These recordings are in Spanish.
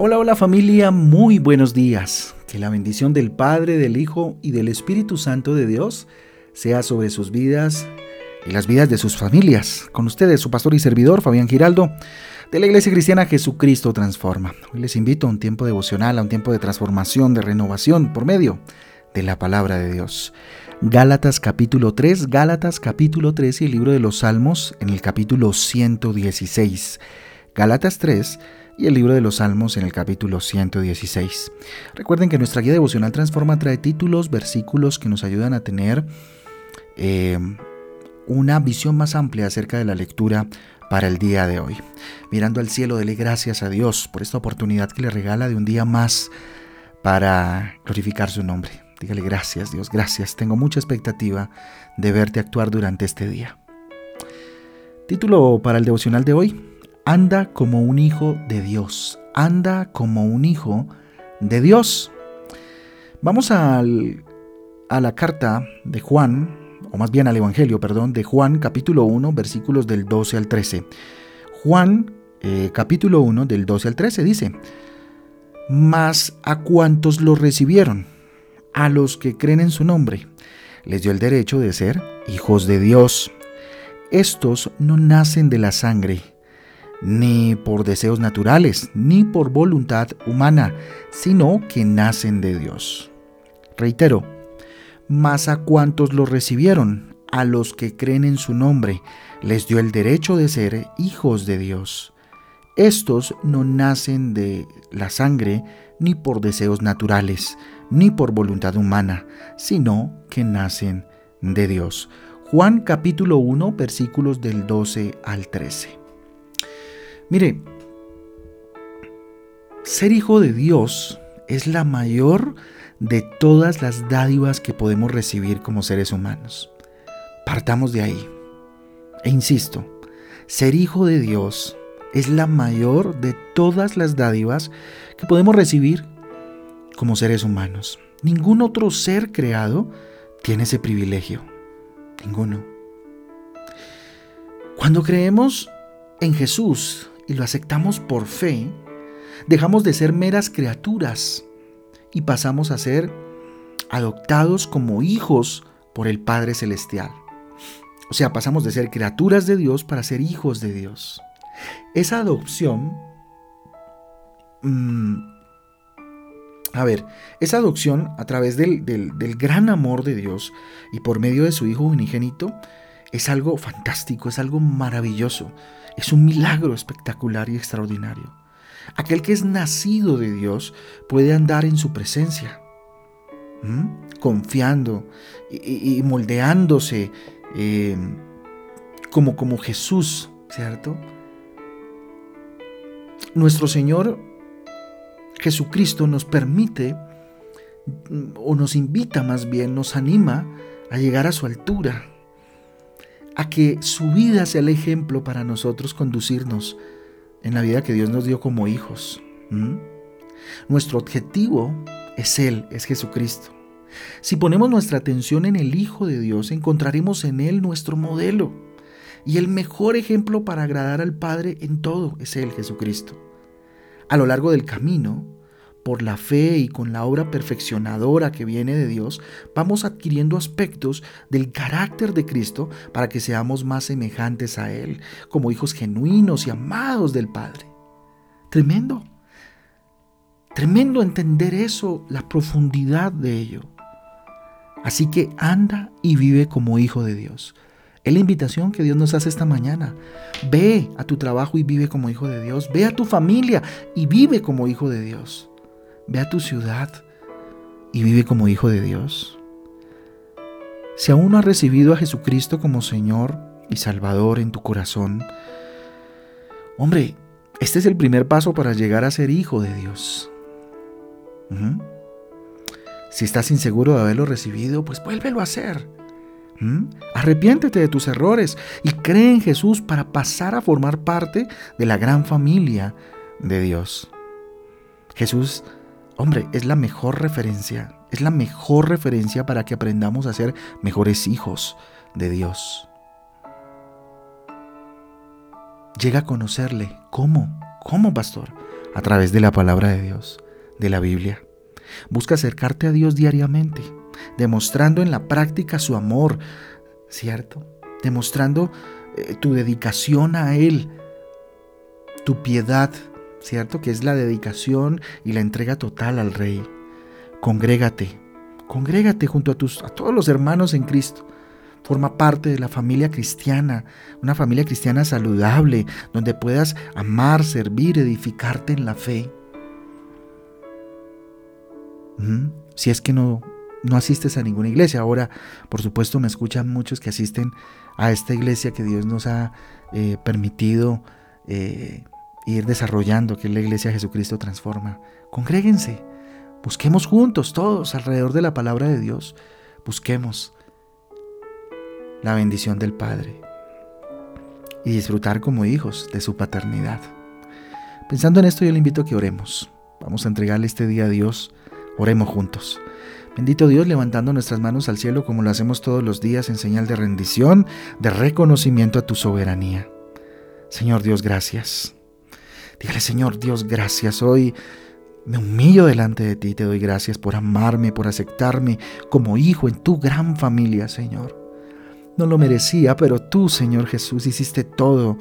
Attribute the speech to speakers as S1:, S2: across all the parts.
S1: Hola, hola familia, muy buenos días. Que la bendición del Padre, del Hijo y del Espíritu Santo de Dios sea sobre sus vidas y las vidas de sus familias. Con ustedes, su pastor y servidor, Fabián Giraldo, de la Iglesia Cristiana Jesucristo Transforma. Hoy les invito a un tiempo devocional, a un tiempo de transformación, de renovación por medio de la palabra de Dios. Gálatas capítulo 3, Gálatas capítulo 3 y el libro de los Salmos en el capítulo 116. Gálatas 3 y el libro de los Salmos en el capítulo 116. Recuerden que nuestra guía devocional Transforma trae títulos, versículos que nos ayudan a tener eh, una visión más amplia acerca de la lectura para el día de hoy. Mirando al cielo, dele gracias a Dios por esta oportunidad que le regala de un día más para glorificar su nombre. Dígale gracias Dios, gracias. Tengo mucha expectativa de verte actuar durante este día. Título para el devocional de hoy, Anda como un hijo de Dios. Anda como un hijo de Dios. Vamos al, a la carta de Juan, o más bien al Evangelio, perdón, de Juan capítulo 1, versículos del 12 al 13. Juan eh, capítulo 1 del 12 al 13 dice, Mas a cuantos lo recibieron, a los que creen en su nombre, les dio el derecho de ser hijos de Dios. Estos no nacen de la sangre, ni por deseos naturales, ni por voluntad humana, sino que nacen de Dios. Reitero, mas a cuantos lo recibieron, a los que creen en su nombre, les dio el derecho de ser hijos de Dios. Estos no nacen de la sangre, ni por deseos naturales, ni por voluntad humana, sino que nacen de Dios. Juan capítulo 1 versículos del 12 al 13. Mire, ser hijo de Dios es la mayor de todas las dádivas que podemos recibir como seres humanos. Partamos de ahí. E insisto, ser hijo de Dios es la mayor de todas las dádivas que podemos recibir como seres humanos. Ningún otro ser creado tiene ese privilegio. Ninguno. Cuando creemos en Jesús y lo aceptamos por fe, dejamos de ser meras criaturas y pasamos a ser adoptados como hijos por el Padre Celestial. O sea, pasamos de ser criaturas de Dios para ser hijos de Dios. Esa adopción... Mm, a ver, esa adopción a través del, del, gran amor de Dios y por medio de su Hijo unigénito es algo fantástico, es algo maravilloso. Es un milagro espectacular y extraordinario. Aquel que es nacido de Dios puede andar en su presencia, confiando y, moldeándose em, como, como Jesús, ¿cierto? Nuestro Señor Jesucristo nos permite o nos invita más bien, nos anima a llegar a su altura, a que su vida sea el ejemplo para nosotros conducirnos en la vida que Dios nos dio como hijos. Nuestro objetivo es Él, es Jesucristo. Si ponemos nuestra atención en el Hijo de Dios, encontraremos en Él nuestro modelo. Y el mejor ejemplo para agradar al Padre en todo es Él, Jesucristo. A lo largo del camino, por la fe y con la obra perfeccionadora que viene de Dios, vamos adquiriendo aspectos del carácter de Cristo para que seamos más semejantes a Él, como hijos genuinos y amados del Padre. Tremendo. Tremendo entender eso, la profundidad de ello. Así que anda y vive como hijo de Dios. Es la invitación que Dios nos hace esta mañana. Ve a tu trabajo y vive como hijo de Dios. Ve a tu familia y vive como hijo de Dios. Ve a tu ciudad y vive como hijo de Dios. Si aún no has recibido a Jesucristo como Señor y Salvador en tu corazón, hombre, este es el primer paso para llegar a ser hijo de Dios. Si estás inseguro de haberlo recibido, pues vuélvelo a hacer. Arrepiéntete de tus errores y cree en Jesús para pasar a formar parte de la gran familia de Dios. Jesús Hombre, es la mejor referencia, es la mejor referencia para que aprendamos a ser mejores hijos de Dios. Llega a conocerle. ¿Cómo? ¿Cómo, pastor? a través de la palabra de Dios, de la Biblia. Busca acercarte a Dios diariamente, demostrando en la práctica su amor, ¿cierto? Demostrando eh, tu dedicación a Él, tu piedad, ¿cierto? Que es la dedicación y la entrega total al Rey. Congrégate, congrégate junto a, tus, a todos los hermanos en Cristo. Forma parte de la familia cristiana, una familia cristiana saludable, donde puedas amar, servir, edificarte en la fe. Si es que no, no asistes a ninguna iglesia. Ahora, por supuesto, me escuchan muchos que asisten a esta iglesia que Dios nos ha eh, permitido eh, ir desarrollando, que la iglesia Jesucristo transforma. Congréguense, busquemos juntos, todos alrededor de la palabra de Dios. Busquemos la bendición del Padre y disfrutar como hijos de su paternidad. Pensando en esto, yo le invito a que oremos. Vamos a entregarle este día a Dios. Oremos juntos. Bendito Dios, levantando nuestras manos al cielo como lo hacemos todos los días en señal de rendición, de reconocimiento a tu soberanía. Señor Dios, gracias. Dígale, Señor Dios, gracias. Hoy me humillo delante de ti, te doy gracias por amarme, por aceptarme como hijo en tu gran familia, Señor. No lo merecía, pero tú, Señor Jesús, hiciste todo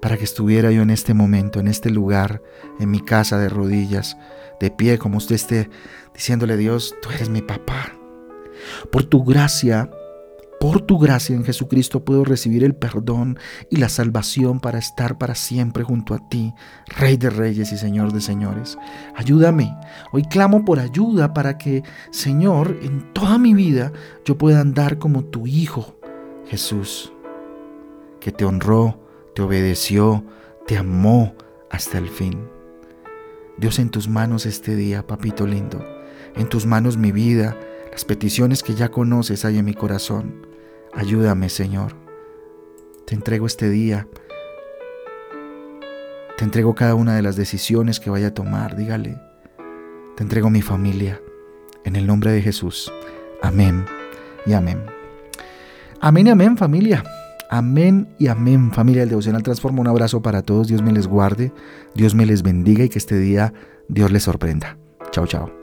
S1: para que estuviera yo en este momento, en este lugar, en mi casa de rodillas, de pie, como usted esté diciéndole Dios, tú eres mi papá. Por tu gracia, por tu gracia en Jesucristo puedo recibir el perdón y la salvación para estar para siempre junto a ti, Rey de Reyes y Señor de Señores. Ayúdame. Hoy clamo por ayuda para que, Señor, en toda mi vida yo pueda andar como tu Hijo, Jesús, que te honró, te obedeció, te amó hasta el fin. Dios en tus manos este día, papito lindo, en tus manos mi vida, las peticiones que ya conoces hay en mi corazón. Ayúdame, Señor. Te entrego este día. Te entrego cada una de las decisiones que vaya a tomar. Dígale. Te entrego mi familia. En el nombre de Jesús. Amén y amén. Amén y amén familia. Amén y amén familia del Devocional Transforma. Un abrazo para todos. Dios me les guarde. Dios me les bendiga y que este día Dios les sorprenda. Chao, chao.